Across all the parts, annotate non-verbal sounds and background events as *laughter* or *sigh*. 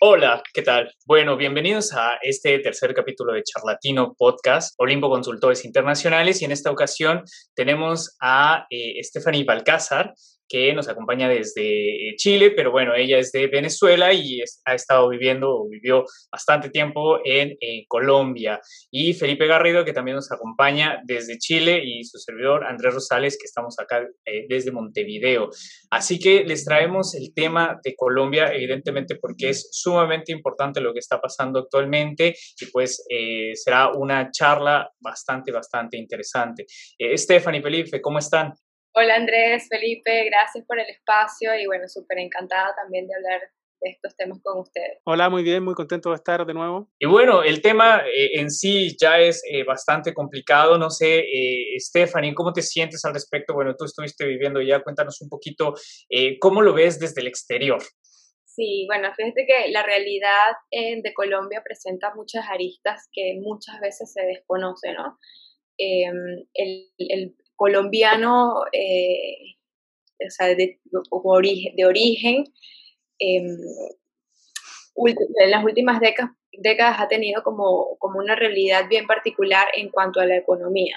Hola, ¿qué tal? Bueno, bienvenidos a este tercer capítulo de Charlatino Podcast, Olimpo Consultores Internacionales, y en esta ocasión tenemos a eh, Stephanie Balcázar, que nos acompaña desde Chile, pero bueno, ella es de Venezuela y ha estado viviendo o vivió bastante tiempo en, Colombia. Y Felipe Garrido, que también nos acompaña desde Chile, y su servidor Andrés Rosales, que estamos acá eh, desde Montevideo. Así que les traemos el tema de Colombia, evidentemente porque es sumamente importante lo que está pasando actualmente y pues eh, será una charla bastante, bastante interesante. Eh, Stephanie, Felipe, ¿cómo están? Hola Andrés, Felipe, gracias por el espacio y bueno, súper encantada también de hablar de estos temas con ustedes. Hola, muy bien, muy contento de estar de nuevo. Y bueno, el tema eh, en sí ya es eh, bastante complicado. No sé, eh, Stephanie, ¿cómo te sientes al respecto? Bueno, tú estuviste viviendo ya, cuéntanos un poquito cómo lo ves desde el exterior. Sí, bueno, fíjate que la realidad de Colombia presenta muchas aristas que muchas veces se desconocen, ¿no? Em, el, el, colombiano, eh, o sea, de, origen, de origen em, en las últimas décadas, décadas ha tenido como, como una realidad bien particular en cuanto a la economía.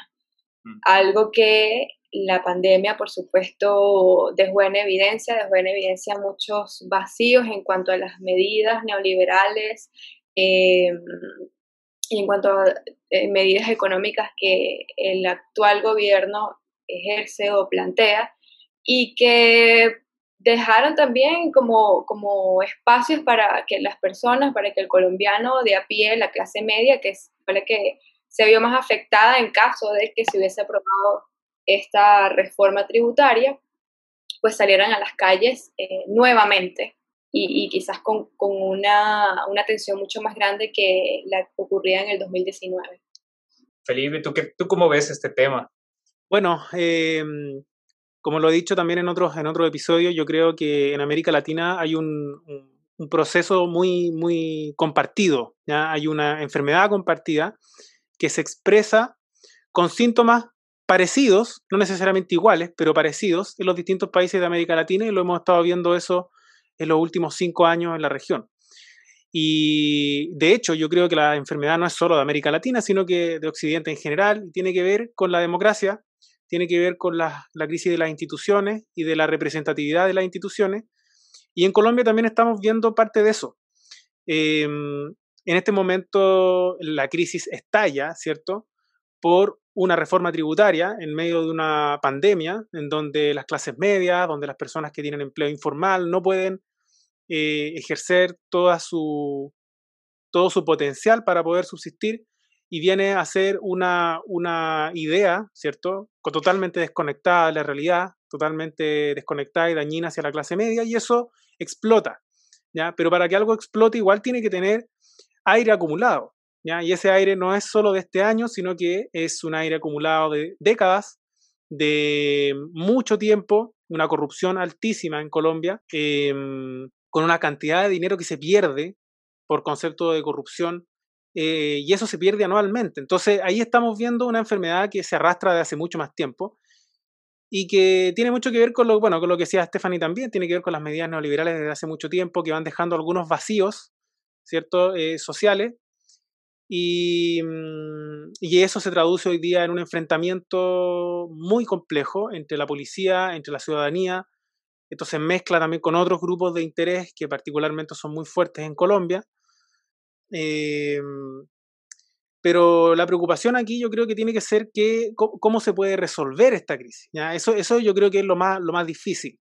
Mm. Algo que la pandemia, por supuesto, dejó en evidencia, dejó en evidencia muchos vacíos en cuanto a las medidas neoliberales em, y en cuanto a eh, medidas económicas que el actual gobierno ejerce o plantea y que dejaron también como, como espacios para que las personas, para que el colombiano de a pie, la clase media, que fue la que se vio más afectada en caso de que se hubiese aprobado esta reforma tributaria, pues salieran a las calles eh, nuevamente y, quizás con, con una, una, tensión mucho más grande que la que ocurría en el 2019. Felipe, ¿tú, qué, ¿tú cómo ves este tema? Bueno, em, como lo he dicho también en otros, en otros episodios, yo creo que en América Latina hay un, un, proceso muy, muy compartido, ¿ya? hay una enfermedad compartida que se expresa con síntomas parecidos, no necesariamente iguales, pero parecidos en los distintos países de América Latina y lo hemos estado viendo eso en los últimos cinco años en la región. Y de hecho, yo creo que la enfermedad no es solo de América Latina, sino que de Occidente en general, tiene que ver con la democracia, tiene que ver con la, crisis de las instituciones y de la representatividad de las instituciones. Y en Colombia también estamos viendo parte de eso. Em, en este momento la crisis estalla, ¿cierto? Por una reforma tributaria en medio de una pandemia en donde las clases medias, donde las personas que tienen empleo informal no pueden eh, ejercer toda su, todo su potencial para poder subsistir y viene a ser una, una idea, ¿cierto? Totalmente desconectada de la realidad, totalmente desconectada y dañina hacia la clase media y eso explota, ¿ya? Pero para que algo explote igual tiene que tener aire acumulado, ¿ya? Y ese aire no es solo de este año, sino que es un aire acumulado de décadas, de mucho tiempo, una corrupción altísima en Colombia, em, con una cantidad de dinero que se pierde por concepto de corrupción eh, y eso se pierde anualmente. Entonces ahí estamos viendo una enfermedad que se arrastra de hace mucho más tiempo y que tiene mucho que ver con lo, bueno, con lo que decía Stephanie también, tiene que ver con las medidas neoliberales desde hace mucho tiempo que van dejando algunos vacíos, ¿cierto?, eh, sociales. Mm, y eso se traduce hoy día en un enfrentamiento muy complejo entre la policía, entre la ciudadanía, esto se mezcla también con otros grupos de interés que particularmente son muy fuertes en Colombia. Em, pero la preocupación aquí yo creo que tiene que ser que, cómo, se puede resolver esta crisis. Eso, eso yo creo que es lo más, lo más difícil.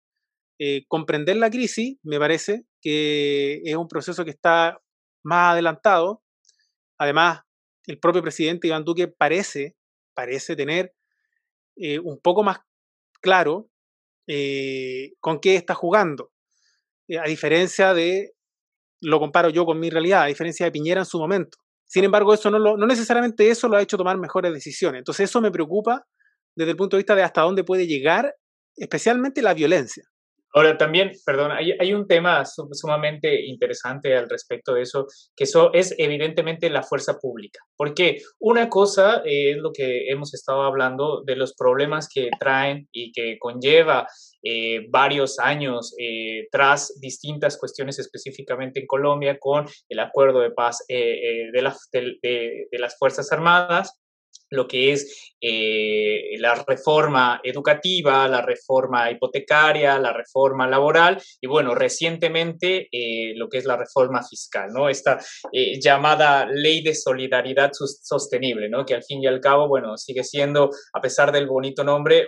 Eh, comprender la crisis, me parece que es un proceso que está más adelantado. Además, el propio presidente Iván Duque parece, parece tener eh, un poco más claro eh, con qué está jugando. Eh, a diferencia de, lo comparo yo con mi realidad, a diferencia de Piñera en su momento. Sin embargo, eso no, no necesariamente eso lo ha hecho tomar mejores decisiones. Entonces eso me preocupa desde el punto de vista de hasta dónde puede llegar, especialmente la violencia. Ahora también, perdón, hay, un tema sumamente interesante al respecto de eso, que eso es evidentemente la fuerza pública. Porque una cosa es lo que hemos estado hablando de los problemas que traen y que conlleva varios años tras distintas cuestiones específicamente en Colombia con el acuerdo de paz de, de las Fuerzas Armadas lo que es eh, la reforma educativa, la reforma hipotecaria, la reforma laboral y bueno, recientemente eh, lo que es la reforma fiscal, ¿no? Esta eh, llamada ley de solidaridad sostenible, ¿no? Que al fin y al cabo, bueno, sigue siendo, a pesar del bonito nombre,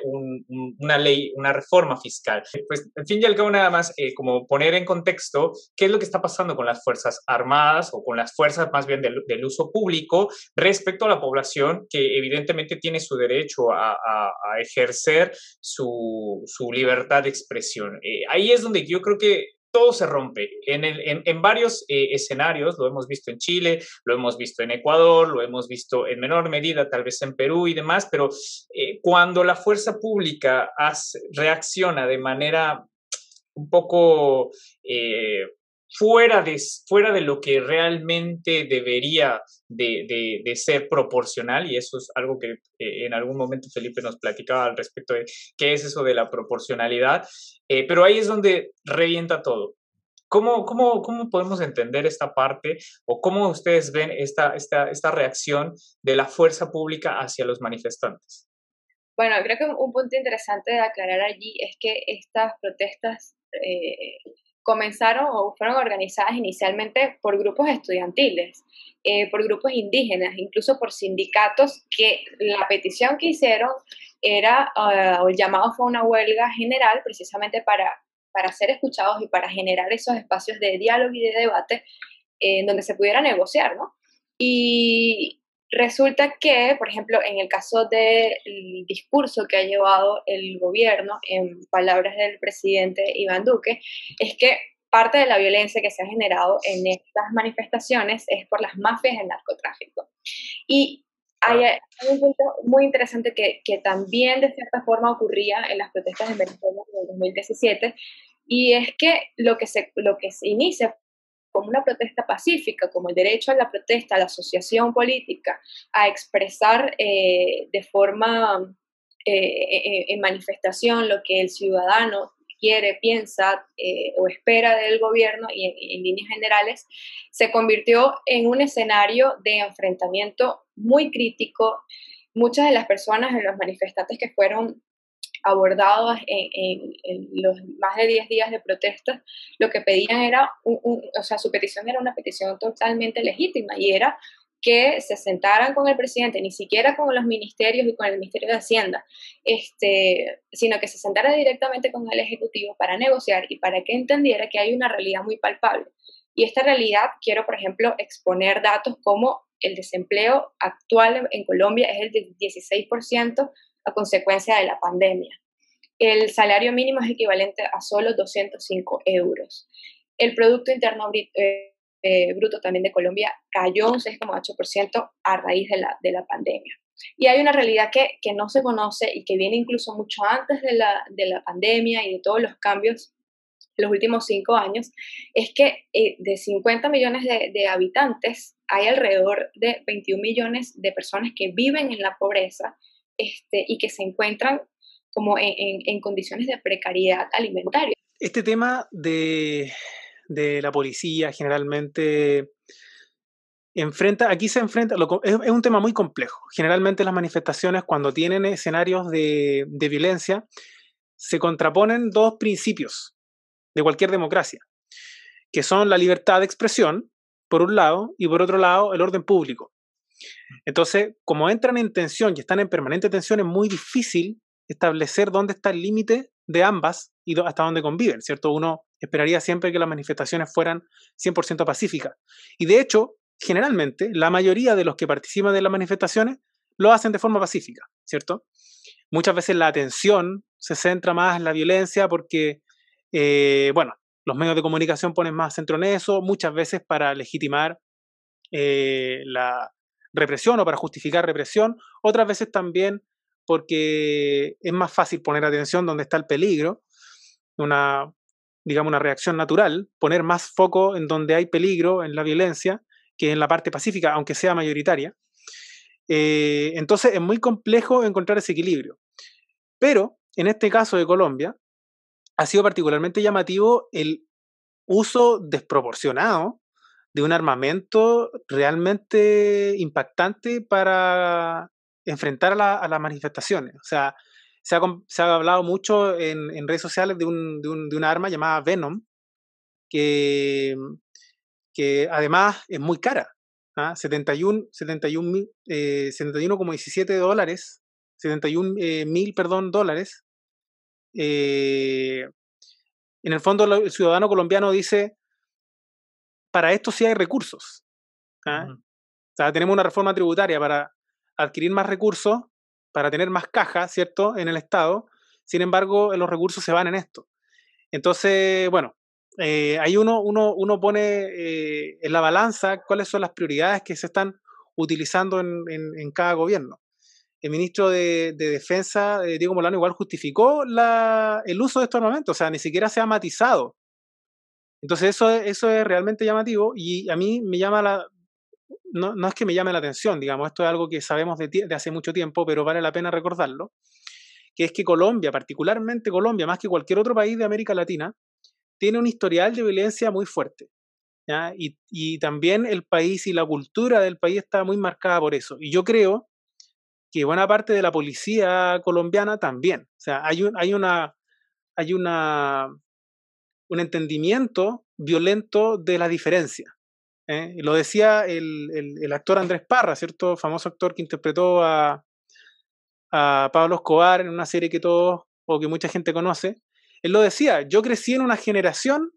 una ley, una reforma fiscal. Pues al fin y al cabo nada más como poner en contexto qué es lo que está pasando con las Fuerzas Armadas o con las fuerzas más bien del, del uso público respecto a la población que evidentemente tiene su derecho a, ejercer su, libertad de expresión. Eh, ahí es donde yo creo que todo se rompe. En, varios eh, escenarios, lo hemos visto en Chile, lo hemos visto en Ecuador, lo hemos visto en menor medida tal vez en Perú y demás, pero eh, cuando la fuerza pública reacciona de manera un poco fuera de, fuera de lo que realmente debería de, ser proporcional, y eso es algo que eh, en algún momento Felipe nos platicaba al respecto de qué es eso de la proporcionalidad, eh, pero ahí es donde revienta todo. ¿Cómo, cómo, cómo podemos entender esta parte o cómo ustedes ven esta, esta, esta reacción de la fuerza pública hacia los manifestantes? Bueno, creo que un punto interesante de aclarar allí es que estas protestas eh, comenzaron o fueron organizadas inicialmente por grupos estudiantiles, eh, por grupos indígenas, incluso por sindicatos que la petición que hicieron era, uh, o el llamado fue una huelga general precisamente para, para ser escuchados y para generar esos espacios de diálogo y de debate en donde se pudiera negociar, ¿no? Y, Resulta que, por ejemplo, en el caso del discurso que ha llevado el gobierno, en palabras del presidente Iván Duque, es que parte de la violencia que se ha generado en estas manifestaciones es por las mafias del narcotráfico. Y hay, un punto muy interesante que, que, también de cierta forma ocurría en las protestas de Venezuela en 2017, y es que lo que se, lo que se inicia como una protesta pacífica, como el derecho a la protesta, a la asociación política, a expresar eh, de forma eh, eh, en manifestación lo que el ciudadano quiere, piensa o espera del gobierno y en, líneas generales, se convirtió en un escenario de enfrentamiento muy crítico. Muchas de las personas, de los manifestantes que fueron abordados en, los más de 10 días de protesta, lo que pedían era, o sea, su petición era una petición totalmente legítima y era que se sentaran con el presidente, ni siquiera con los ministerios y con el Ministerio de Hacienda, este, sino que se sentara directamente con el Ejecutivo para negociar y para que entendiera que hay una realidad muy palpable. Y esta realidad, quiero, por ejemplo, exponer datos como el desempleo actual en Colombia es el del 16%, a consecuencia de la pandemia. El salario mínimo es equivalente a solo 205 euros. El Producto Interno eh, eh, Bruto también de Colombia cayó un 6,8% a raíz de la, de la pandemia. Y hay una realidad que, que, no se conoce y que viene incluso mucho antes de la, de la pandemia y de todos los cambios en los últimos cinco años, es que eh, de 50 millones de, de, habitantes hay alrededor de 21 millones de personas que viven en la pobreza este, y que se encuentran como en, condiciones de precariedad alimentaria. Este tema de, la policía generalmente enfrenta, aquí se enfrenta, es, un tema muy complejo. Generalmente las manifestaciones cuando tienen escenarios de, de violencia se contraponen dos principios de cualquier democracia, que son la libertad de expresión, por un lado, y por otro lado, el orden público. Entonces, como entran en tensión y están en permanente tensión, es muy difícil establecer dónde está el límite de ambas y hasta dónde conviven, ¿cierto? Uno esperaría siempre que las manifestaciones fueran 100% pacíficas. Y de hecho, generalmente, la mayoría de los que participan de las manifestaciones lo hacen de forma pacífica, ¿cierto? Muchas veces la atención se centra más en la violencia porque, eh, bueno, los medios de comunicación ponen más centro en eso, muchas veces para legitimar eh, la, represión o para justificar represión, otras veces también porque es más fácil poner atención donde está el peligro, una, digamos, una reacción natural, poner más foco en donde hay peligro, en la violencia, que en la parte pacífica, aunque sea mayoritaria. Eh, entonces es muy complejo encontrar ese equilibrio. Pero en este caso de Colombia, ha sido particularmente llamativo el uso desproporcionado de un armamento realmente impactante para enfrentar a, las manifestaciones. O sea, se ha, hablado mucho en, redes sociales de un, de, arma llamada Venom, que, que además es muy cara. ¿ah? 71, 71, eh, 71,17 dólares, 71 eh, mil, perdón, dólares. Eh, en el fondo, el ciudadano colombiano dice, para esto sí hay recursos. ¿ah? O sea, tenemos una reforma tributaria para adquirir más recursos, para tener más cajas, ¿cierto?, en el Estado. Sin embargo, los recursos se van en esto. Entonces, bueno, eh, ahí uno, uno, uno pone eh, en la balanza cuáles son las prioridades que se están utilizando en, en, cada gobierno. El ministro de, Defensa, eh, Diego Molano, igual justificó la, el uso de estos armamentos, o sea, ni siquiera se ha matizado. Entonces eso, eso es realmente llamativo y a mí me llama la, no, no, es que me llame la atención, digamos, esto es algo que sabemos de, de, hace mucho tiempo, pero vale la pena recordarlo, que es que Colombia, particularmente Colombia, más que cualquier otro país de América Latina, tiene un historial de violencia muy fuerte. Y, y, también el país y la cultura del país está muy marcada por eso. Y yo creo que buena parte de la policía colombiana también. O sea, hay, un, hay, una, hay una, un entendimiento violento de la diferencia. ¿eh? Lo decía el, actor Andrés Parra, ¿cierto? Famoso actor que interpretó a, Pablo Escobar en una serie que todos o que mucha gente conoce. Él lo decía, yo crecí en una generación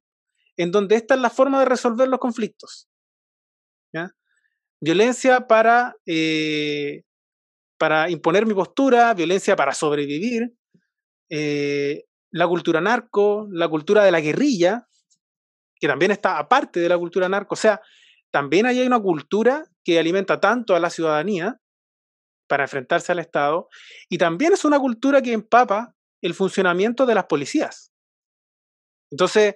en donde esta es la forma de resolver los conflictos. Violencia para, eh, para imponer mi postura, violencia para sobrevivir, eh, la cultura narco, la cultura de la guerrilla, que también está aparte de la cultura narco. O sea, también hay una cultura que alimenta tanto a la ciudadanía para enfrentarse al Estado, y también es una cultura que empapa el funcionamiento de las policías. Entonces,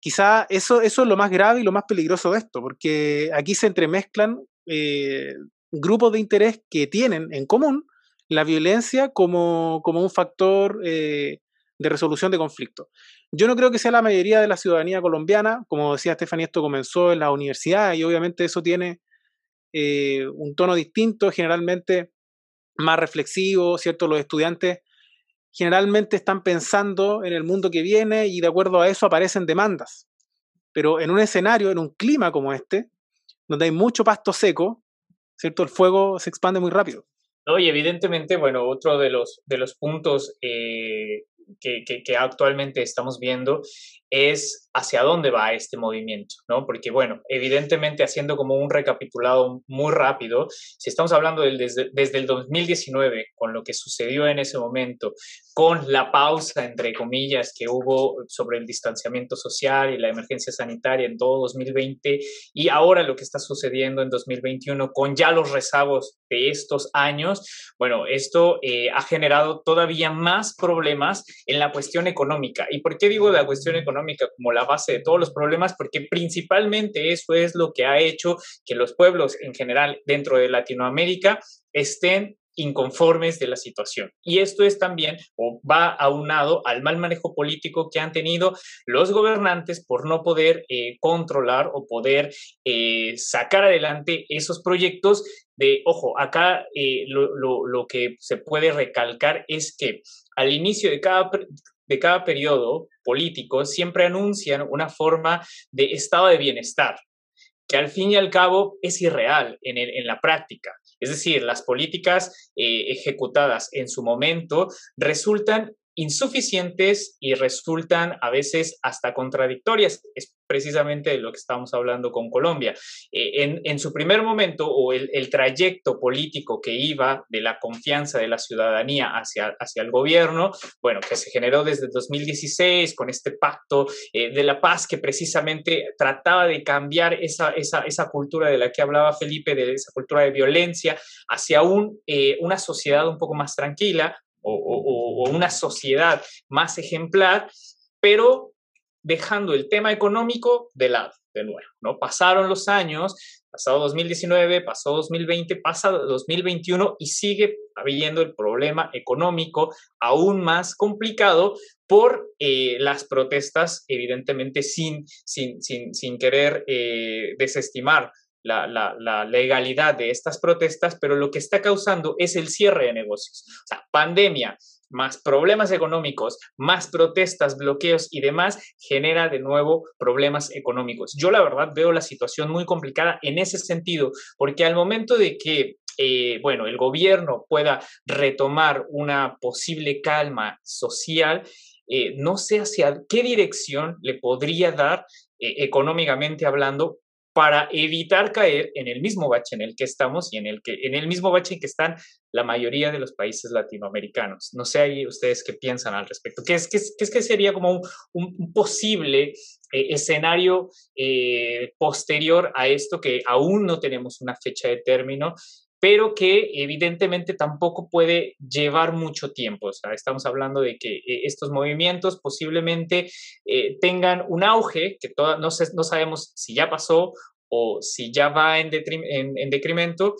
quizá eso, eso es lo más grave y lo más peligroso de esto, porque aquí se entremezclan eh, grupos de interés que tienen en común la violencia como, como un factor eh, de resolución de conflictos. Yo no creo que sea la mayoría de la ciudadanía colombiana, como decía Estefanía, esto comenzó en la universidad y obviamente eso tiene eh, un tono distinto, generalmente más reflexivo, ¿cierto? Los estudiantes generalmente están pensando en el mundo que viene y de acuerdo a eso aparecen demandas. Pero en un escenario, en un clima como este, donde hay mucho pasto seco, ¿cierto? El fuego se expande muy rápido. No, y evidentemente, bueno, otro de los, de los puntos eh, que, que, actualmente estamos viendo es hacia dónde va este movimiento, ¿no? Porque, bueno, evidentemente haciendo como un recapitulado muy rápido, si estamos hablando desde, desde el 2019, con lo que sucedió en ese momento, con la pausa, entre comillas, que hubo sobre el distanciamiento social y la emergencia sanitaria en todo 2020, y ahora lo que está sucediendo en 2021 con ya los rezagos de estos años, bueno, esto eh, ha generado todavía más problemas en la cuestión económica. ¿Y por qué digo la cuestión económica como la base de todos los problemas? Porque principalmente eso es lo que ha hecho que los pueblos en general dentro de Latinoamérica estén inconformes de la situación. Y esto es también, o va aunado al mal manejo político que han tenido los gobernantes por no poder eh, controlar o poder eh, sacar adelante esos proyectos de, ojo, acá eh, lo, lo, que se puede recalcar es que al inicio de cada, de cada periodo político siempre anuncian una forma de estado de bienestar que al fin y al cabo es irreal en, en la práctica. Es decir, las políticas eh, ejecutadas en su momento resultan insuficientes y resultan a veces hasta contradictorias. Es precisamente de lo que estamos hablando con Colombia. Eh, en, su primer momento, o el, trayecto político que iba de la confianza de la ciudadanía hacia, hacia el gobierno, bueno, que se generó desde 2016 con este pacto eh, de la paz que precisamente trataba de cambiar esa, esa, esa, cultura de la que hablaba Felipe, de esa cultura de violencia, hacia un, eh, una sociedad un poco más tranquila, o, una sociedad más ejemplar, pero dejando el tema económico de lado, de nuevo, ¿no? Pasaron los años, pasado 2019, pasó 2020, pasa 2021 y sigue habiendo el problema económico aún más complicado por eh, las protestas, evidentemente sin, sin, sin, querer eh, desestimar la, legalidad de estas protestas, pero lo que está causando es el cierre de negocios. O sea, pandemia, más problemas económicos, más protestas, bloqueos y demás, genera de nuevo problemas económicos. Yo la verdad veo la situación muy complicada en ese sentido, porque al momento de que eh, bueno, el gobierno pueda retomar una posible calma social, eh, no sé hacia qué dirección le podría dar eh, económicamente hablando para evitar caer en el mismo bache en el que estamos y en el, que, en el mismo bache en que están la mayoría de los países latinoamericanos. No sé ahí ustedes qué piensan al respecto. ¿Qué es, qué es, que sería como un, posible eh, escenario eh, posterior a esto que aún no tenemos una fecha de término pero que evidentemente tampoco puede llevar mucho tiempo. O sea, estamos hablando de que eh, estos movimientos posiblemente eh, tengan un auge que no, no sabemos si ya pasó o si ya va en, en decremento,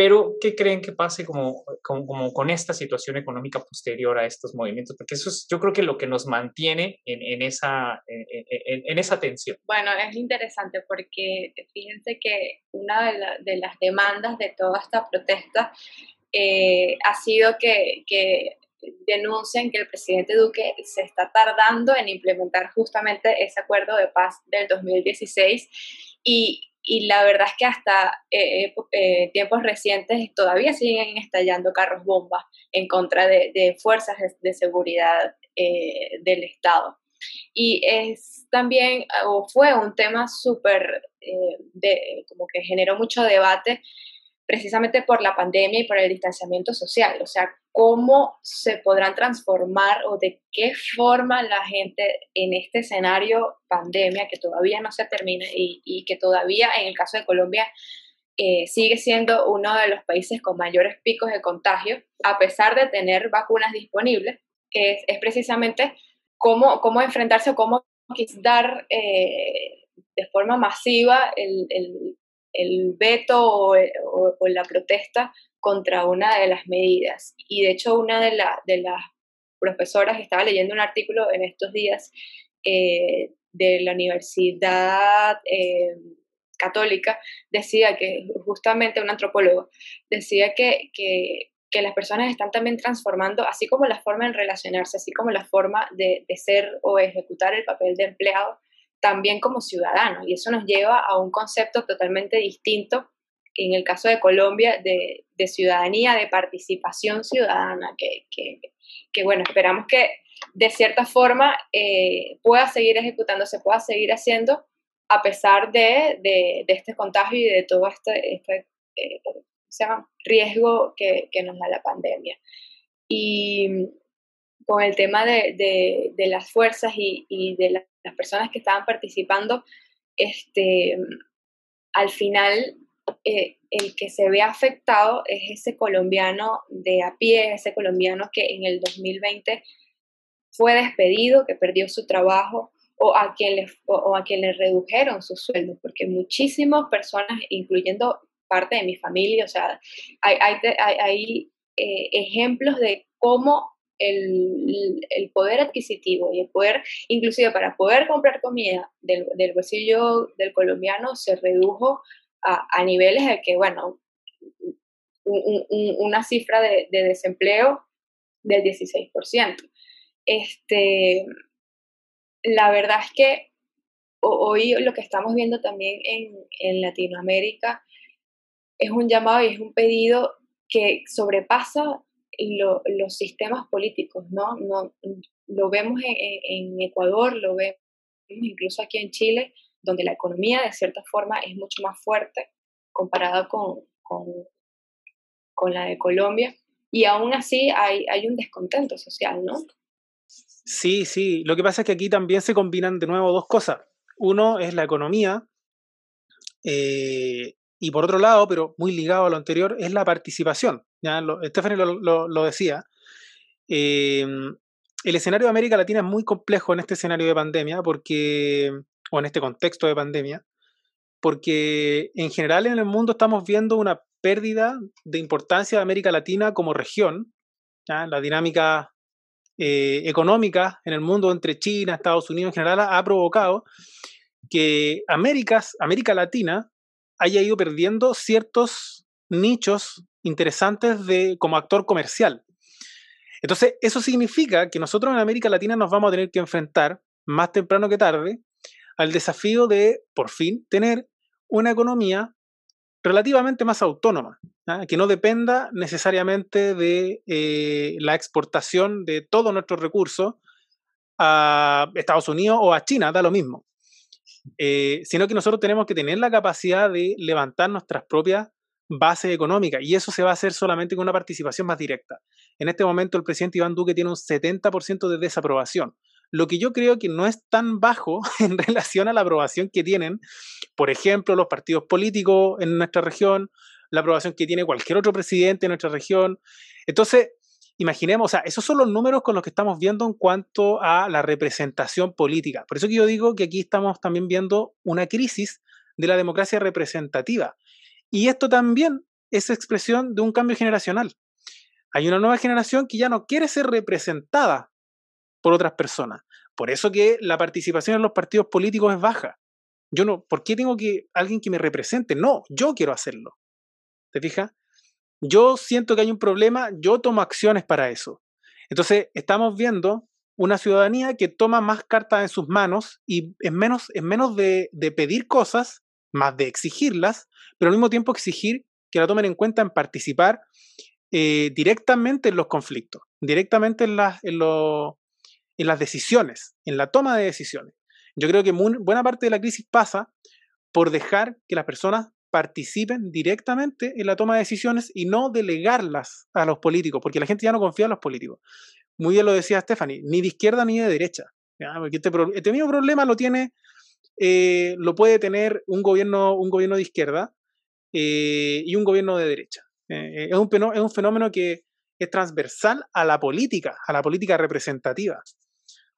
pero, ¿qué creen que pase como, como, con esta situación económica posterior a estos movimientos? Porque eso es, yo creo que lo que nos mantiene en, en esa, en, en, esa tensión. Bueno, es interesante porque fíjense que una de, de las demandas de toda esta protesta eh, ha sido que, que que el presidente Duque se está tardando en implementar justamente ese acuerdo de paz del 2016 y, y la verdad es que hasta eh, eh, eh, tiempos recientes todavía siguen estallando carros bombas en contra de, fuerzas de, seguridad del Estado. Y es también, o fue un tema súper, como que generó mucho debate precisamente por la pandemia y por el distanciamiento social. O sea, cómo se podrán transformar o de qué forma la gente en este escenario pandemia que todavía no se termina y, que todavía en el caso de Colombia eh, sigue siendo uno de los países con mayores picos de contagio, a pesar de tener vacunas disponibles, es, es precisamente cómo, cómo enfrentarse o cómo dar eh, de forma masiva el, el veto o, la protesta contra una de las medidas. Y de hecho una de, de las profesoras estaba leyendo un artículo en estos días eh, de la Universidad eh, Católica, decía que justamente un antropólogo, decía que, que, las personas están también transformando, así como la forma de relacionarse, así como la forma de, de ser o ejecutar el papel de empleado, también como ciudadanos. Y eso nos lleva a un concepto totalmente distinto en el caso de Colombia de, ciudadanía, de participación ciudadana, que, bueno, esperamos que de cierta forma eh, pueda seguir ejecutándose, pueda seguir haciendo a pesar de, de, este contagio y de todo este, este eh, riesgo que, que, nos da la pandemia. Y con el tema de, de las fuerzas y, y de la las personas que estaban participando, este, al final eh, el que se ve afectado es ese colombiano de a pie, ese colombiano que en el 2020 fue despedido, que perdió su trabajo o a quien le, o, a quien le redujeron su sueldo, porque muchísimas personas, incluyendo parte de mi familia, o sea, hay, hay, hay, eh, ejemplos de cómo el, poder adquisitivo y el poder, inclusive para poder comprar comida del, bolsillo del colombiano se redujo a, niveles de que, bueno, una cifra de, desempleo del 16%. Este, la verdad es que hoy lo que estamos viendo también en, en Latinoamérica es un llamado y es un pedido que sobrepasa los sistemas políticos, ¿no? no lo vemos en, Ecuador, lo vemos incluso aquí en Chile, donde la economía de cierta forma es mucho más fuerte comparada con, con, con la de Colombia, y aún así hay, hay un descontento social, ¿no? Sí, sí. Lo que pasa es que aquí también se combinan de nuevo dos cosas. Uno es la economía, eh, y por otro lado, pero muy ligado a lo anterior, es la participación. ¿ya? Lo, Stephanie lo, decía. Em, el escenario de América Latina es muy complejo en este escenario de pandemia, porque, o en este contexto de pandemia, porque en general en el mundo estamos viendo una pérdida de importancia de América Latina como región. La dinámica eh, económica en el mundo entre China, Estados Unidos en general ha provocado que Américas, América Latina haya ido perdiendo ciertos nichos interesantes de, como actor comercial. Entonces, eso significa que nosotros en América Latina nos vamos a tener que enfrentar, más temprano que tarde, al desafío de, por fin, tener una economía relativamente más autónoma, ¿ah? que no dependa necesariamente de eh, la exportación de todos nuestros recursos a Estados Unidos o a China, da lo mismo, eh, sino que nosotros tenemos que tener la capacidad de levantar nuestras propias bases económicas y eso se va a hacer solamente con una participación más directa. En este momento el presidente Iván Duque tiene un 70% de desaprobación, lo que yo creo que no es tan bajo *laughs* en relación a la aprobación que tienen, por ejemplo, los partidos políticos en nuestra región, la aprobación que tiene cualquier otro presidente en nuestra región. Entonces, imaginemos, o sea, esos son los números con los que estamos viendo en cuanto a la representación política. Por eso que yo digo que aquí estamos también viendo una crisis de la democracia representativa. Y esto también es expresión de un cambio generacional. Hay una nueva generación que ya no quiere ser representada por otras personas. Por eso que la participación en los partidos políticos es baja. Yo no, ¿por qué tengo que alguien que me represente? No, yo quiero hacerlo. ¿Te fijas? Yo siento que hay un problema, yo tomo acciones para eso. Entonces, estamos viendo una ciudadanía que toma más cartas en sus manos y es menos, menos de, pedir cosas, más de exigirlas, pero al mismo tiempo exigir que la tomen en cuenta en participar eh, directamente en los conflictos, directamente en, las, en, en las decisiones, en la toma de decisiones. Yo creo que buena parte de la crisis pasa por dejar que las personas participen directamente en la toma de decisiones y no delegarlas a los políticos, porque la gente ya no confía en los políticos. Muy bien lo decía Stephanie, ni de izquierda ni de derecha. Este, este, mismo problema lo tiene, eh, lo puede tener un gobierno, un gobierno de izquierda eh, y un gobierno de derecha. Eh, es, un, es un fenómeno que es transversal a la política, a la política representativa.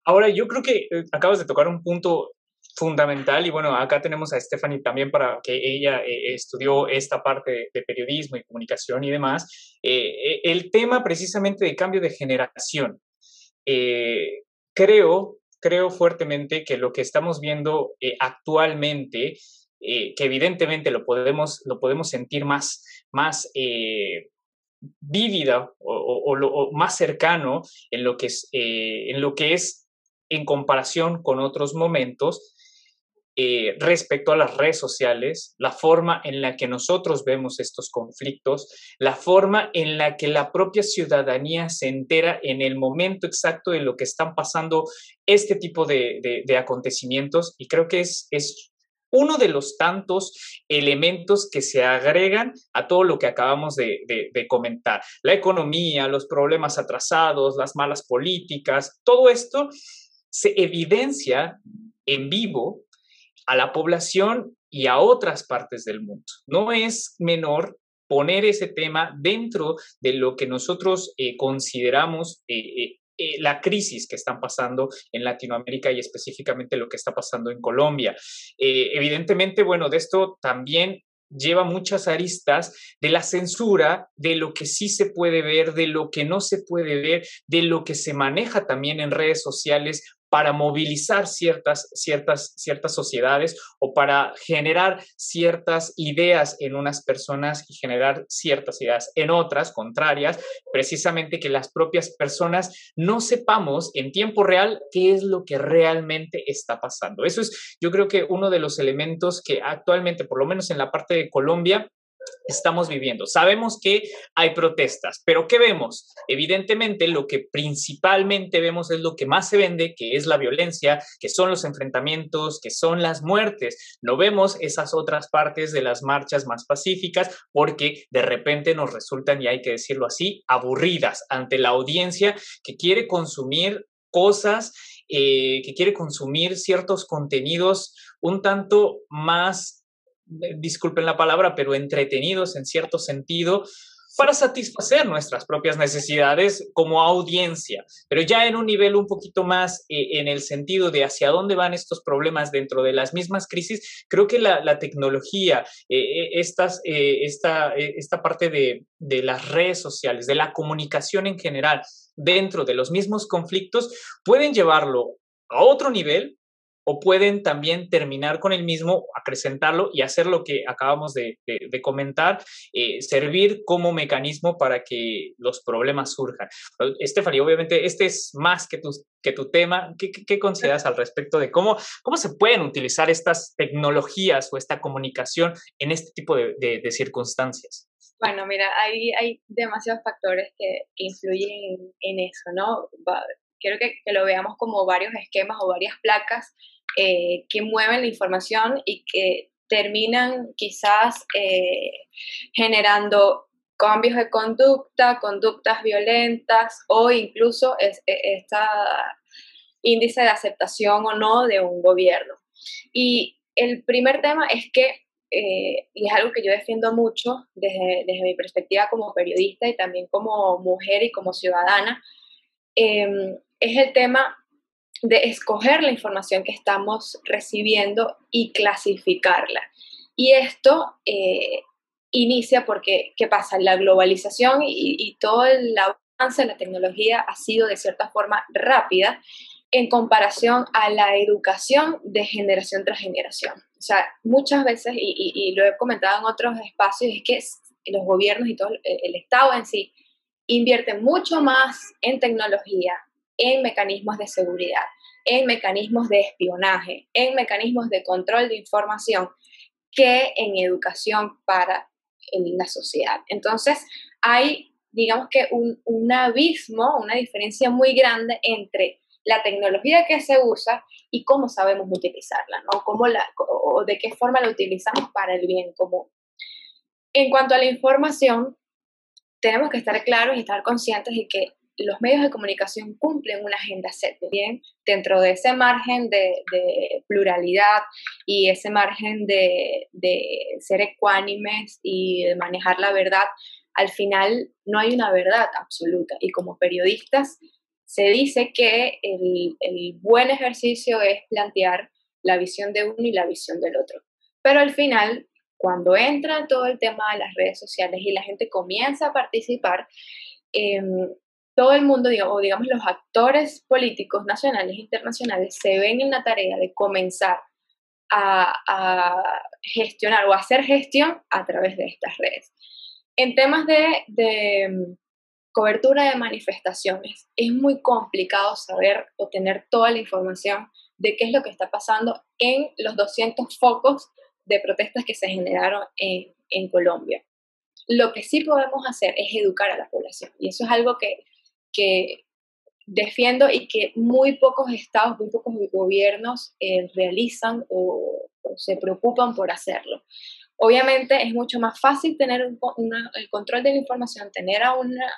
Ahora, yo creo que acabas de tocar un punto fundamental y bueno, acá tenemos a Stephanie también para que ella eh, estudió esta parte de periodismo y comunicación y demás. Eh, el tema precisamente de cambio de generación. creo, creo fuertemente que lo que estamos viendo actualmente, que evidentemente lo podemos, lo podemos sentir más, más vívida o, más cercano en lo que es, en lo que es en comparación con otros momentos eh, respecto a las redes sociales, la forma en la que nosotros vemos estos conflictos, la forma en la que la propia ciudadanía se entera en el momento exacto de lo que están pasando este tipo de, acontecimientos y creo que es, es uno de los tantos elementos que se agregan a todo lo que acabamos de, comentar. La economía, los problemas atrasados, las malas políticas, todo esto se evidencia en vivo a la población y a otras partes del mundo. No es menor poner ese tema dentro de lo que nosotros eh, consideramos eh, eh, la crisis que están pasando en Latinoamérica y específicamente lo que está pasando en Colombia. evidentemente, bueno, de esto también lleva muchas aristas de la censura, de lo que sí se puede ver, de lo que no se puede ver, de lo que se maneja también en redes sociales para movilizar ciertas, ciertas, ciertas sociedades o para generar ciertas ideas en unas personas y generar ciertas ideas en otras contrarias, precisamente que las propias personas no sepamos en tiempo real qué es lo que realmente está pasando. Eso es, yo creo que uno de los elementos que actualmente, por lo menos en la parte de Colombia, estamos viviendo. Sabemos que hay protestas, pero ¿qué vemos? Evidentemente lo que principalmente vemos es lo que más se vende, que es la violencia, que son los enfrentamientos, que son las muertes. No vemos esas otras partes de las marchas más pacíficas porque de repente nos resultan, y hay que decirlo así, aburridas ante la audiencia que quiere consumir cosas, eh, que quiere consumir ciertos contenidos un tanto más disculpen la palabra, pero entretenidos en cierto sentido, para satisfacer nuestras propias necesidades como audiencia, pero ya en un nivel un poquito más eh, en el sentido de hacia dónde van estos problemas dentro de las mismas crisis, creo que la, tecnología, eh, eh, estas, esta, esta parte de, de las redes sociales, de la comunicación en general dentro de los mismos conflictos, pueden llevarlo a otro nivel o pueden también terminar con el mismo, acrecentarlo y hacer lo que acabamos de, comentar, eh, servir como mecanismo para que los problemas surjan. Estefanía, obviamente este es más que tu, que tu tema. ¿Qué, consideras al respecto de cómo, cómo se pueden utilizar estas tecnologías o esta comunicación en este tipo de, circunstancias? Bueno, mira, hay, hay demasiados factores que, influyen en, eso, ¿no? Quiero que, lo veamos como varios esquemas o varias placas eh, que mueven la información y que terminan quizás eh, generando cambios de conducta, conductas violentas o incluso es, e, índice de aceptación o no de un gobierno. Y el primer tema es que, eh, y es algo que yo defiendo mucho desde, desde, mi perspectiva como periodista y también como mujer y como ciudadana, em, es el tema de escoger la información que estamos recibiendo y clasificarla. Y esto eh, inicia porque, ¿qué pasa? La globalización y, y, todo el avance de la tecnología ha sido de cierta forma rápida en comparación a la educación de generación tras generación. O sea, muchas veces, y, y lo he comentado en otros espacios, es que los gobiernos y todo el Estado en sí invierte mucho más en tecnología, en mecanismos de seguridad, en mecanismos de espionaje, en mecanismos de control de información, que en educación para la sociedad. Entonces, hay, digamos que, un, abismo, una diferencia muy grande entre la tecnología que se usa y cómo sabemos utilizarla, ¿no? Cómo la, o de qué forma la utilizamos para el bien común. En cuanto a la información, tenemos que estar claros y estar conscientes de que los medios de comunicación cumplen una agenda set, bien, dentro de ese margen de, pluralidad y ese margen de, ser ecuánimes y de manejar la verdad, al final no hay una verdad absoluta y como periodistas se dice que el, el buen ejercicio es plantear la visión de uno y la visión del otro. Pero al final, cuando entra todo el tema de las redes sociales y la gente comienza a participar, eh, todo el mundo, o digamos los actores políticos nacionales e internacionales, se ven en la tarea de comenzar a, gestionar o hacer gestión a través de estas redes. En temas de, mm, cobertura de manifestaciones, es muy complicado saber o tener toda la información de qué es lo que está pasando en los 200 focos de protestas que se generaron en, Colombia. Lo que sí podemos hacer es educar a la población y eso es algo que que defiendo y que muy pocos estados, muy pocos gobiernos eh, realizan o, se preocupan por hacerlo. Obviamente es mucho más fácil tener el control de la información, tener a una,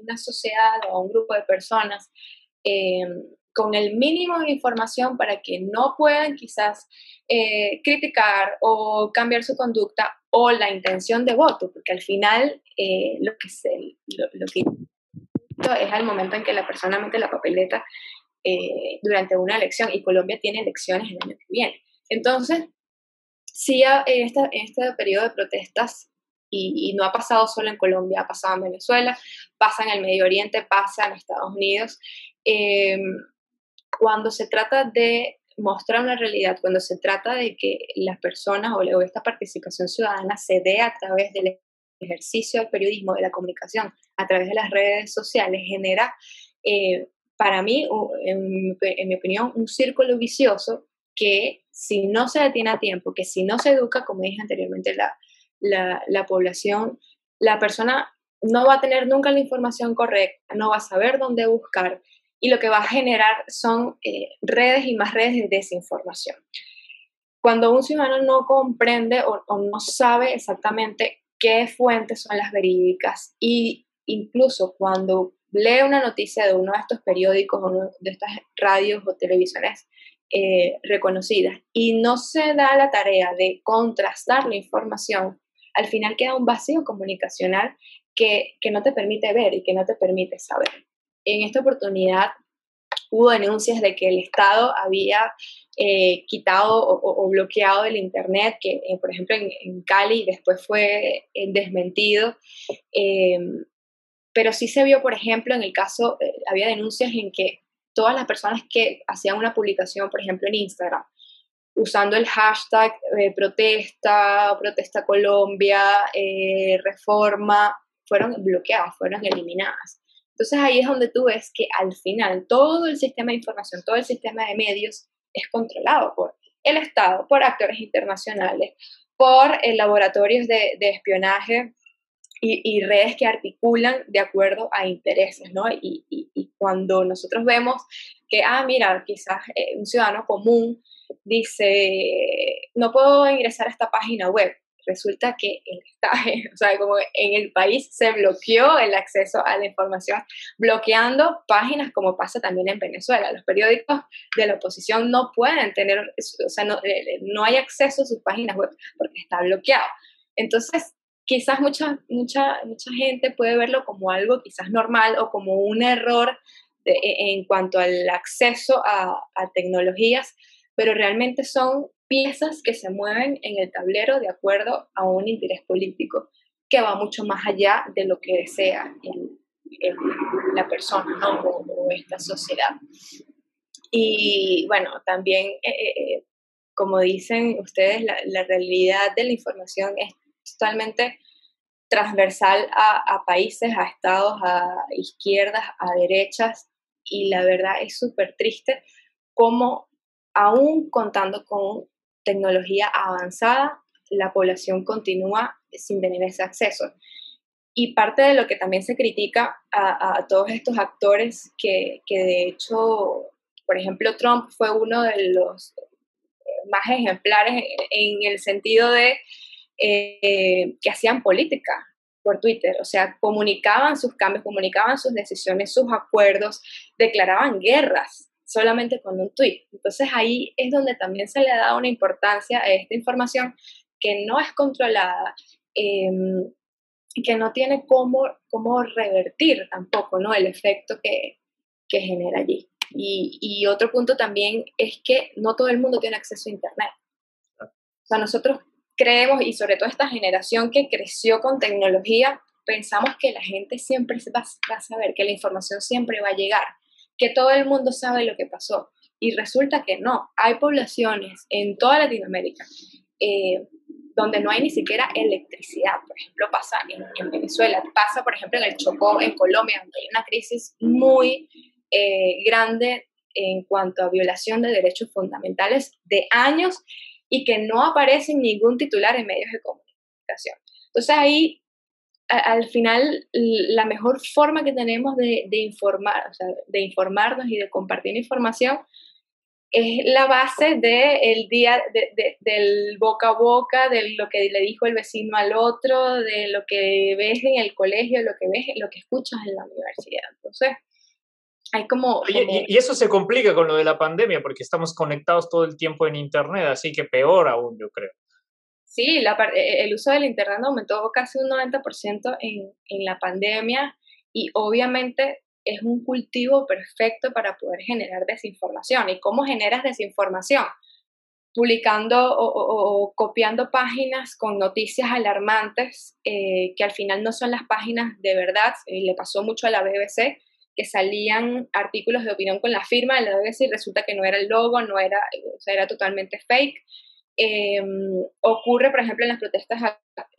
una sociedad o a un grupo de personas em, con el mínimo de información para que no puedan quizás eh, criticar o cambiar su conducta o la intención de voto, porque al final eh, lo, que se, lo que es al momento en que la persona mete la papeleta eh, durante una elección y Colombia tiene elecciones el año que viene. Entonces, sí, en este, este periodo de protestas, y, no ha pasado solo en Colombia, ha pasado en Venezuela, pasa en el Medio Oriente, pasa en Estados Unidos, em, cuando se trata de mostrar una realidad, cuando se trata de que las personas o esta participación ciudadana se dé a través del ejercicio del periodismo, de la comunicación a través de las redes sociales, genera eh, para mí, en, mi opinión, un círculo vicioso que si no se detiene a tiempo, que si no se educa, como dije anteriormente, la, la, población, la persona no va a tener nunca la información correcta, no va a saber dónde buscar y lo que va a generar son eh, redes y más redes de desinformación. Cuando un ciudadano no comprende o, no sabe exactamente qué fuentes son las verídicas y incluso cuando lee una noticia de uno de estos periódicos o de estas radios o televisiones eh, reconocidas y no se da la tarea de contrastar la información, al final queda un vacío comunicacional que, que no te permite ver y que no te permite saber. En esta oportunidad hubo denuncias de que el Estado había eh, quitado o, bloqueado el Internet, que eh, por ejemplo en, Cali después fue eh, desmentido. Em, pero sí se vio, por ejemplo, en el caso, había denuncias en que todas las personas que hacían una publicación, por ejemplo en Instagram, usando el hashtag protesta, protesta Colombia, reforma, fueron bloqueadas, fueron eliminadas. Entonces ahí es donde tú ves que al final todo el sistema de información, todo el sistema de medios es controlado por el Estado, por actores internacionales, por eh, laboratorios de, espionaje y, redes que articulan de acuerdo a intereses, ¿no? Y, cuando nosotros vemos que, ah, mira, quizás eh, un ciudadano común dice, no puedo ingresar a esta página web, resulta que *laughs* o sea, como en el país se bloqueó el acceso a la información, bloqueando páginas como pasa también en Venezuela. Los periódicos de la oposición no pueden tener, o sea, no, eh, no hay acceso a sus páginas web porque está bloqueado. Entonces, quizás mucha, mucha, mucha gente puede verlo como algo quizás normal o como un error e, en cuanto al acceso a tecnologías, pero realmente son piezas que se mueven en el tablero de acuerdo a un interés político que va mucho más allá de lo que desea la persona o, esta sociedad. Y bueno, también, eh, eh, eh, como dicen ustedes, la, realidad de la información es totalmente transversal a, a países, a estados, a izquierdas, a derechas, y la verdad es súper triste cómo aún contando con tecnología avanzada, la población continúa sin tener ese acceso. Y parte de lo que también se critica a, todos estos actores, que, de hecho, por ejemplo, Trump fue uno de los más ejemplares en, el sentido de eh, que hacían política por Twitter, o sea, comunicaban sus cambios, comunicaban sus decisiones, sus acuerdos, declaraban guerras solamente con un tweet. Entonces ahí es donde también se le dado una importancia a esta información que no es controlada y que no tiene cómo, cómo revertir tampoco ¿no? el efecto que, que genera allí. Y, y, otro punto también es que no todo el mundo tiene acceso a Internet. O sea, nosotros creemos, y sobre todo esta generación que creció con tecnología, pensamos que la gente siempre va a saber, que la información siempre va a llegar que todo el mundo sabe lo que pasó. Y resulta que no, hay poblaciones en toda Latinoamérica eh, donde no hay ni siquiera electricidad. Por ejemplo, pasa en, Venezuela, pasa, por ejemplo, en el Chocó, en Colombia, donde hay una crisis muy eh, grande en cuanto a violación de derechos fundamentales de años y que no aparece ningún titular en medios de comunicación. Entonces ahí al final la mejor forma que tenemos de, informar, o sea, de informarnos y de compartir información es la base del día, del boca a boca, de lo que le dijo el vecino al otro, de lo que ves en el colegio, lo que ves, lo que escuchas en la universidad. Entonces, hay como... y, eso se complica con lo de la pandemia porque estamos conectados todo el tiempo en Internet, así que peor aún, yo creo. Sí, la, e, el uso del Internet aumentó casi un 90% en, en la pandemia y obviamente es un cultivo perfecto para poder generar desinformación. ¿Y cómo generas desinformación? Publicando o, copiando páginas con noticias alarmantes eh, que al final no son las páginas de verdad. Y le pasó mucho a la BBC que salían artículos de opinión con la firma de la BBC y resulta que no era el logo, no era, o sea, era totalmente fake. Em, ocurre, por ejemplo, en las protestas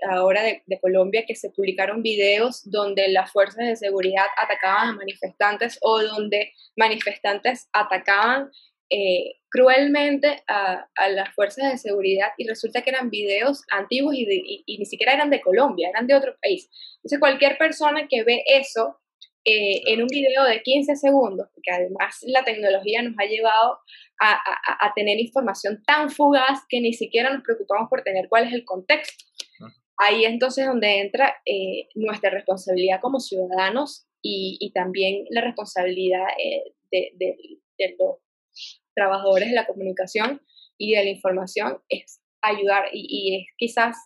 ahora de, Colombia que se publicaron videos donde las fuerzas de seguridad atacaban a manifestantes o donde manifestantes atacaban eh, cruelmente a, las fuerzas de seguridad y resulta que eran videos antiguos y, ni siquiera eran de Colombia, eran de otro país. Entonces cualquier persona que ve eso eh, en un video de 15 segundos, porque además la tecnología nos ha llevado a, tener información tan fugaz que ni siquiera nos preocupamos por tener cuál es el contexto. Ahí entonces donde entra eh, nuestra responsabilidad como ciudadanos y, también la responsabilidad eh, de, los trabajadores de la comunicación y de la información es ayudar y, es quizás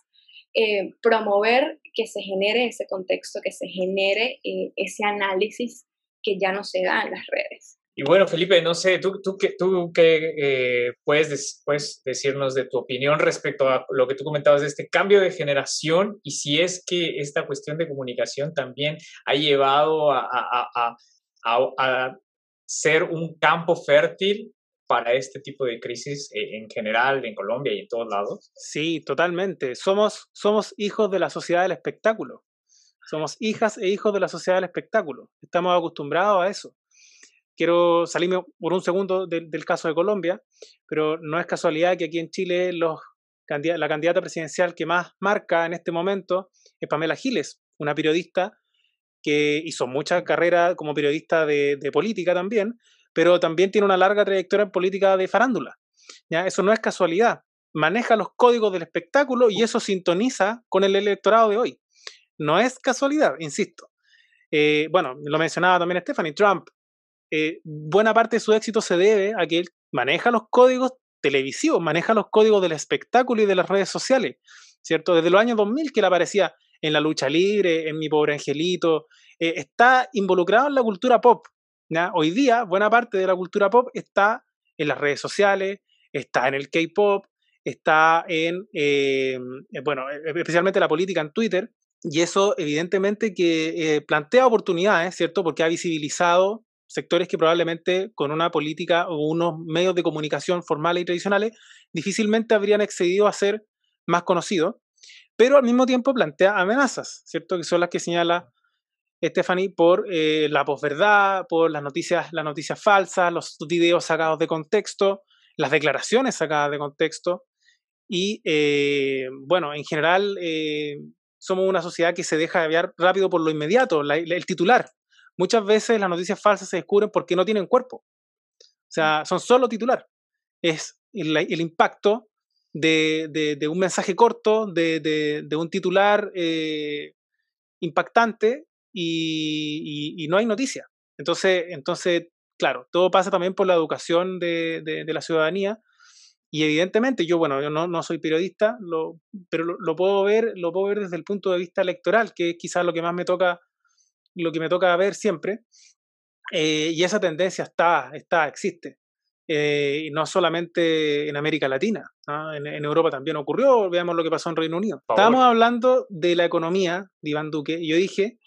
eh, promover que se genere ese contexto, que se genere eh, ese análisis que ya no se da en las redes. Y bueno, Felipe, no sé, tú, tú, tú qué eh, puedes después decirnos de tu opinión respecto a lo que tú comentabas de este cambio de generación y si es que esta cuestión de comunicación también ha llevado a, a, a, a ser un campo fértil para este tipo de crisis eh, en general en Colombia y en todos lados? Sí, totalmente. Somos, somos hijos de la sociedad del espectáculo. Somos hijas e hijos de la sociedad del espectáculo. Estamos acostumbrados a eso. Quiero salirme por un segundo del, caso de Colombia, pero no es casualidad que aquí en Chile la candidata presidencial que más marca en este momento es Pamela Giles, una periodista que hizo mucha carrera como periodista de, de política también, pero también tiene una larga trayectoria en política de farándula. ¿ya? Eso no es casualidad. Maneja los códigos del espectáculo y eso sintoniza con el electorado de hoy. No es casualidad, insisto. Eh, bueno, lo mencionaba también Stephanie, Trump. Eh, buena parte de su éxito se debe a que él maneja los códigos televisivos, maneja los códigos del espectáculo y de las redes sociales, ¿cierto? Desde los años 2000 que él aparecía en la lucha libre, en Mi Pobre Angelito, eh, está involucrado en la cultura pop, Hoy día, buena parte de la cultura pop está en las redes sociales, está en el K-pop, está en, eh, eh, bueno, e, e, especialmente la política en Twitter, y eso evidentemente que eh, plantea oportunidades, ¿cierto? Porque ha visibilizado sectores que probablemente con una política o unos medios de comunicación formales y tradicionales difícilmente habrían excedido a ser más conocidos, pero al mismo tiempo plantea amenazas, ¿cierto? Que son las que señala Stephanie, por eh, la posverdad, por las noticias, las noticias falsas, los videos sacados de contexto, las declaraciones sacadas de contexto. Y eh, bueno, en general eh, somos una sociedad que se deja enviar rápido por lo inmediato, el titular. Muchas veces las noticias falsas se descubren porque no tienen cuerpo. O sea, son solo titular. Es el, impacto de, un mensaje corto, de, un titular impactante y, no hay noticia. Entonces, entonces, claro, todo pasa también por la educación de, la ciudadanía. Y evidentemente, yo, bueno, yo no, soy periodista, lo, pero lo, puedo ver, lo puedo ver desde el punto de vista electoral, que es quizás lo que más me toca, lo que me toca ver siempre. Eh, y esa tendencia está, está, existe. Eh, y no solamente en América Latina, en, en, Europa también ocurrió, veamos lo que pasó en Reino Unido. Estábamos hablando de la economía de Iván Duque, y yo dije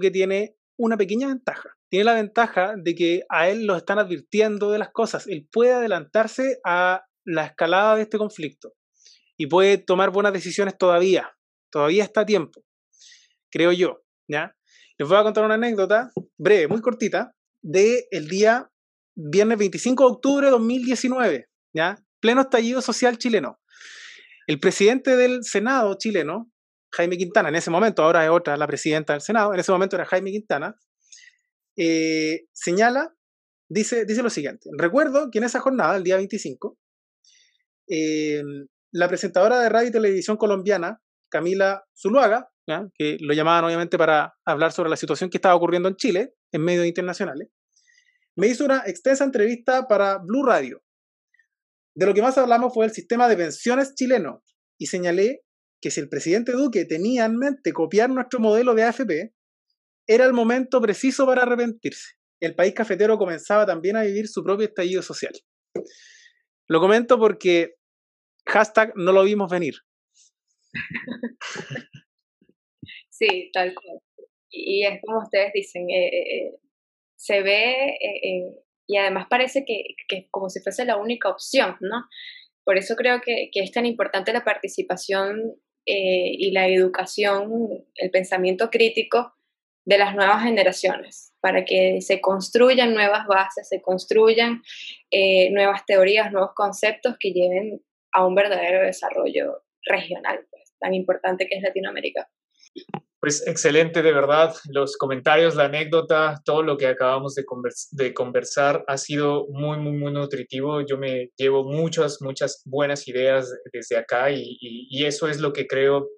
que tiene una pequeña ventaja. Tiene la ventaja de que a él lo están advirtiendo de las cosas. Él puede adelantarse a la escalada de este conflicto y puede tomar buenas decisiones todavía. Todavía está a tiempo, creo yo. ¿ya? Les voy a contar una anécdota breve, muy cortita, del el día viernes 25 de octubre de 2019, ¿ya? pleno estallido social chileno. El presidente del Senado chileno, Jaime Quintana, en ese momento, ahora es otra la presidenta del Senado, en ese momento era Jaime Quintana, eh, señala, dice, dice lo siguiente, recuerdo que en esa jornada, el día 25, eh, la presentadora de radio y televisión colombiana, Camila Zuluaga, que lo llamaban obviamente para hablar sobre la situación que estaba ocurriendo en Chile, en medios internacionales, me hizo una extensa entrevista para Blue Radio. De lo que más hablamos fue el sistema de pensiones chileno y señalé que si el presidente Duque tenía en mente copiar nuestro modelo de AFP, era el momento preciso para arrepentirse. El país cafetero comenzaba también a vivir su propio estallido social. Lo comento porque hashtag no lo vimos venir. *laughs* Sí, tal cual. Y es como ustedes dicen, eh, eh, eh, se ve y además parece que, que, como si fuese la única opción, ¿no? Por eso creo que, que, es tan importante la participación eh, y la educación, el pensamiento crítico de las nuevas generaciones, para que se construyan nuevas bases, se construyan eh, nuevas teorías, nuevos conceptos que lleven a un verdadero desarrollo regional, pues, tan importante que es Latinoamérica. Pues excelente, de verdad. Los comentarios, la anécdota, todo lo que acabamos de, conversar ha sido muy, muy, muy nutritivo. Yo me llevo muchas, muchas buenas ideas desde acá y, y, eso es lo que creo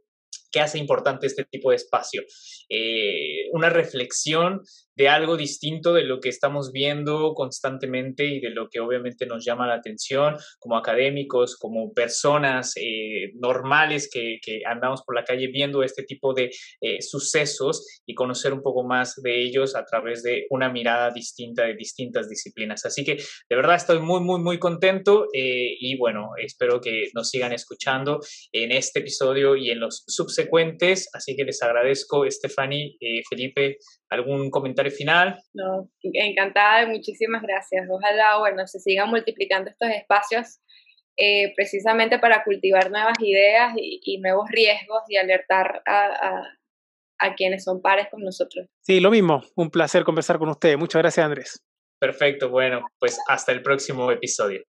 que hace importante este tipo de espacio. Eh, una reflexión de algo distinto de lo que estamos viendo constantemente y de lo que obviamente nos llama la atención como académicos, como personas eh, normales que, andamos por la calle viendo este tipo de eh, sucesos y conocer un poco más de ellos a través de una mirada distinta de distintas disciplinas. Así que de verdad estoy muy, muy, muy contento eh, y bueno, espero que nos sigan escuchando en este episodio y en los subsecuentes. Así que les agradezco, Stephanie, Felipe, ¿Algún comentario final? No, encantada y muchísimas gracias. Ojalá, bueno, se sigan multiplicando estos espacios eh, precisamente para cultivar nuevas ideas y, nuevos riesgos y alertar a, a quienes son pares con nosotros. Sí, lo mismo. Un placer conversar con ustedes. Muchas gracias, Andrés. Perfecto, bueno, pues hasta el próximo episodio.